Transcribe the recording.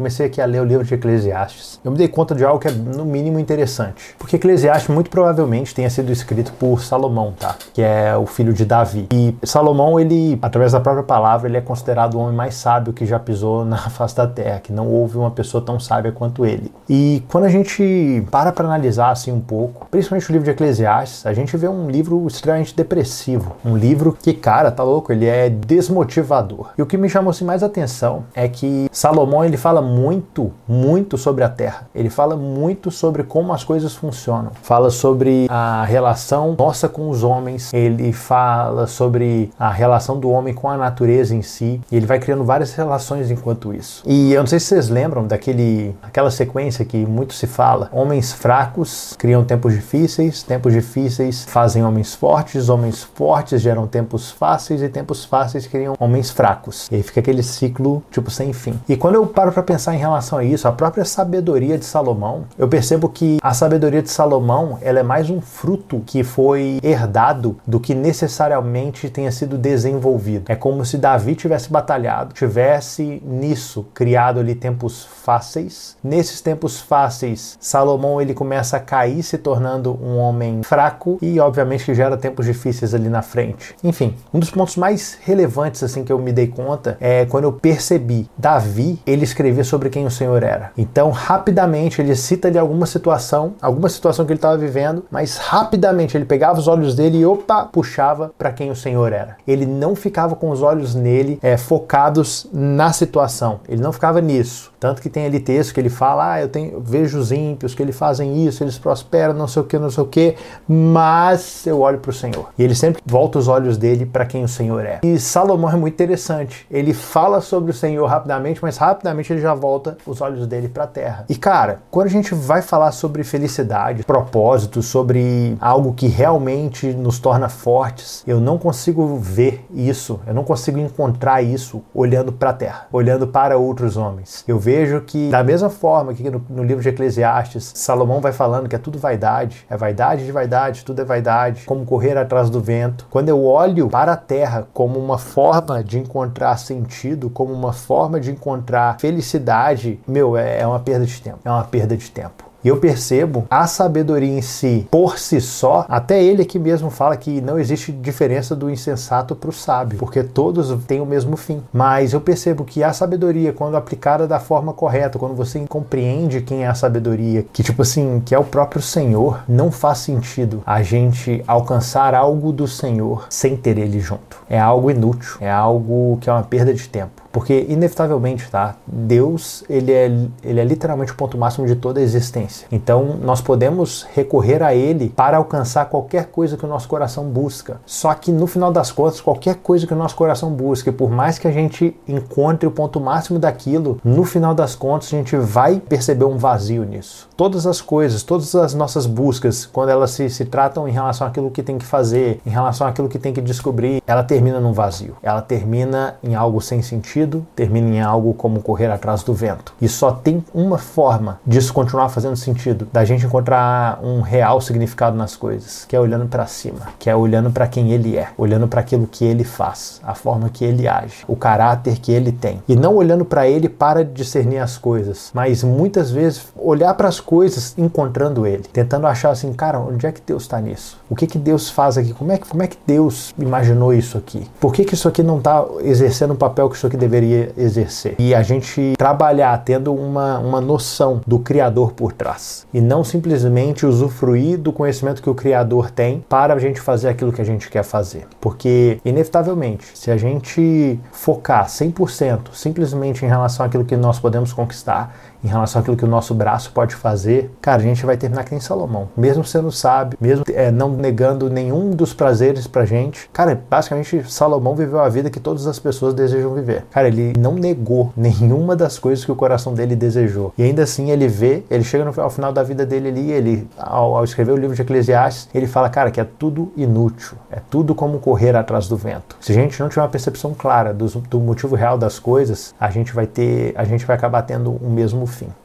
comecei aqui a ler o livro de Eclesiastes, eu me dei conta de algo que é no mínimo interessante. Porque Eclesiastes muito provavelmente tenha sido escrito por Salomão, tá? Que é o filho de Davi. E Salomão, ele, através da própria palavra, ele é considerado o homem mais sábio que já pisou na face da terra, que não houve uma pessoa tão sábia quanto ele. E quando a gente para para analisar assim um pouco, principalmente o livro de Eclesiastes, a gente vê um livro extremamente depressivo, um livro que, cara, tá louco, ele é desmotivador. E o que me chamou assim, mais atenção é que Salomão ele fala muito, muito sobre a terra. Ele fala muito sobre como as coisas funcionam. Fala sobre a relação nossa com os homens. Ele fala sobre a relação do homem com a natureza em si. E ele vai criando várias relações enquanto isso. E eu não sei se vocês lembram daquele aquela sequência que muito se fala: homens fracos criam tempos difíceis, tempos difíceis fazem homens fortes, homens fortes geram tempos fáceis e tempos fáceis criam homens fracos. E aí fica aquele ciclo tipo sem fim. E quando eu paro para pensar em relação a isso, a própria sabedoria de Salomão, eu percebo que a sabedoria de Salomão, ela é mais um fruto que foi herdado do que necessariamente tenha sido desenvolvido. É como se Davi tivesse batalhado, tivesse nisso criado ali tempos fáceis. Nesses tempos fáceis, Salomão ele começa a cair, se tornando um homem fraco e obviamente que gera tempos difíceis ali na frente. Enfim, um dos pontos mais relevantes assim que eu me dei conta é quando eu percebi Davi, ele escrevia sobre quem o Senhor era. Então, rapidamente ele cita ali alguma situação, alguma situação que ele estava vivendo, mas rapidamente ele pegava os olhos dele e opa, puxava para quem o Senhor era. Ele não ficava com os olhos nele é, focados na situação. Ele não ficava nisso. Tanto que tem ali texto que ele fala: Ah, eu, tenho, eu vejo os ímpios, que eles fazem isso, eles prosperam, não sei o que, não sei o que, mas eu olho para o Senhor. E ele sempre volta os olhos dele para quem o Senhor é. E Salomão é muito interessante. Ele fala sobre o Senhor rapidamente, mas rapidamente ele já volta os olhos dele para a terra. E cara, quando a gente vai falar sobre felicidade, propósito, sobre algo que realmente nos torna fortes, eu não consigo ver isso, eu não consigo encontrar isso olhando para a terra, olhando para outros homens. Eu vejo que, da mesma forma que no, no livro de Eclesiastes, Salomão vai falando que é tudo vaidade, é vaidade de vaidade, tudo é vaidade, como correr atrás do vento. Quando eu olho para a terra como uma forma de encontrar sentido, como uma forma de encontrar felicidade, meu, é, é uma perda de tempo. É uma perda de tempo. E eu percebo a sabedoria em si, por si só, até ele aqui mesmo fala que não existe diferença do insensato para o sábio, porque todos têm o mesmo fim. Mas eu percebo que a sabedoria, quando aplicada da forma correta, quando você compreende quem é a sabedoria, que tipo assim, que é o próprio Senhor, não faz sentido a gente alcançar algo do Senhor sem ter ele junto. É algo inútil, é algo que é uma perda de tempo. Porque, inevitavelmente, tá? Deus, ele é, ele é literalmente o ponto máximo de toda a existência. Então, nós podemos recorrer a Ele para alcançar qualquer coisa que o nosso coração busca. Só que, no final das contas, qualquer coisa que o nosso coração busca, por mais que a gente encontre o ponto máximo daquilo, no final das contas, a gente vai perceber um vazio nisso. Todas as coisas, todas as nossas buscas, quando elas se, se tratam em relação àquilo que tem que fazer, em relação àquilo que tem que descobrir, ela termina num vazio. Ela termina em algo sem sentido sentido termina em algo como correr atrás do vento. E só tem uma forma disso continuar fazendo sentido, da gente encontrar um real significado nas coisas, que é olhando para cima, que é olhando para quem ele é, olhando para aquilo que ele faz, a forma que ele age, o caráter que ele tem. E não olhando para ele para discernir as coisas, mas muitas vezes olhar para as coisas encontrando ele, tentando achar assim, cara, onde é que Deus está nisso? O que que Deus faz aqui? Como é que, como é que Deus imaginou isso aqui? Por que que isso aqui não está exercendo o papel que isso aqui deveria deveria exercer. E a gente trabalhar tendo uma, uma noção do Criador por trás. E não simplesmente usufruir do conhecimento que o Criador tem para a gente fazer aquilo que a gente quer fazer. Porque, inevitavelmente, se a gente focar 100% simplesmente em relação àquilo que nós podemos conquistar, em relação àquilo que o nosso braço pode fazer, cara, a gente vai terminar que nem Salomão. Mesmo sendo sábio, mesmo é, não negando nenhum dos prazeres pra gente. Cara, basicamente, Salomão viveu a vida que todas as pessoas desejam viver. Cara, ele não negou nenhuma das coisas que o coração dele desejou. E ainda assim, ele vê, ele chega no, ao final da vida dele ali, ele, ao, ao escrever o livro de Eclesiastes, ele fala, cara, que é tudo inútil. É tudo como correr atrás do vento. Se a gente não tiver uma percepção clara do, do motivo real das coisas, a gente vai ter, a gente vai acabar tendo o mesmo fim.